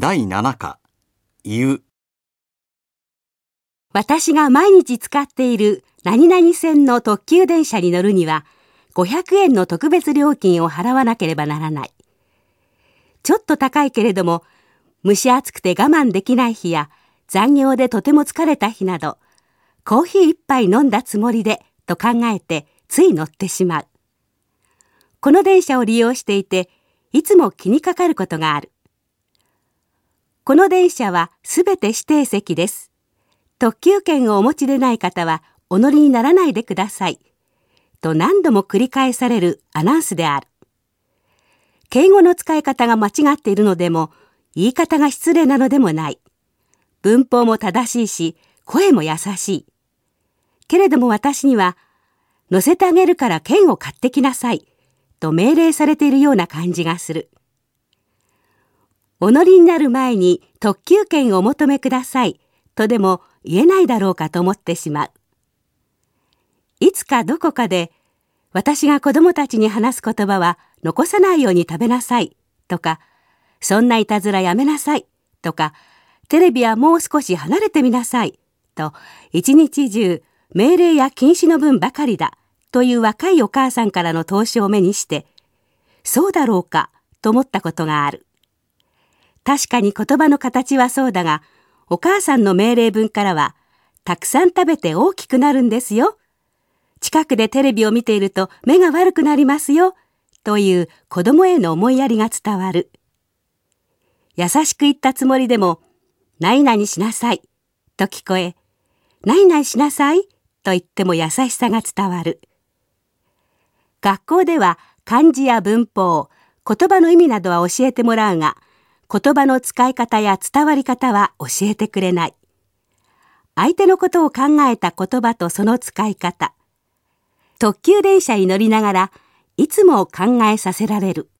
第7課、言う。私が毎日使っている何々線の特急電車に乗るには500円の特別料金を払わなければならない。ちょっと高いけれども蒸し暑くて我慢できない日や残業でとても疲れた日などコーヒー一杯飲んだつもりでと考えてつい乗ってしまう。この電車を利用していていつも気にかかることがある。この電車はすべて指定席です。特急券をお持ちでない方はお乗りにならないでください。と何度も繰り返されるアナウンスである。敬語の使い方が間違っているのでも、言い方が失礼なのでもない。文法も正しいし、声も優しい。けれども私には、乗せてあげるから券を買ってきなさい。と命令されているような感じがする。お乗りになる前に特急券をお求めください。とでも言えないだろうかと思ってしまう。いつかどこかで私が子供たちに話す言葉は残さないように食べなさいとかそんないたずらやめなさいとかテレビはもう少し離れてみなさいと一日中命令や禁止の分ばかりだという若いお母さんからの投資を目にしてそうだろうかと思ったことがある。確かに言葉の形はそうだがお母さんの命令文からはたくさん食べて大きくなるんですよ。近くでテレビを見ていると目が悪くなりますよ。という子供への思いやりが伝わる。優しく言ったつもりでも、何々しなさい。と聞こえ、何々しなさい。と言っても優しさが伝わる。学校では漢字や文法、言葉の意味などは教えてもらうが、言葉の使い方や伝わり方は教えてくれない。相手のことを考えた言葉とその使い方。特急電車に乗りながらいつも考えさせられる。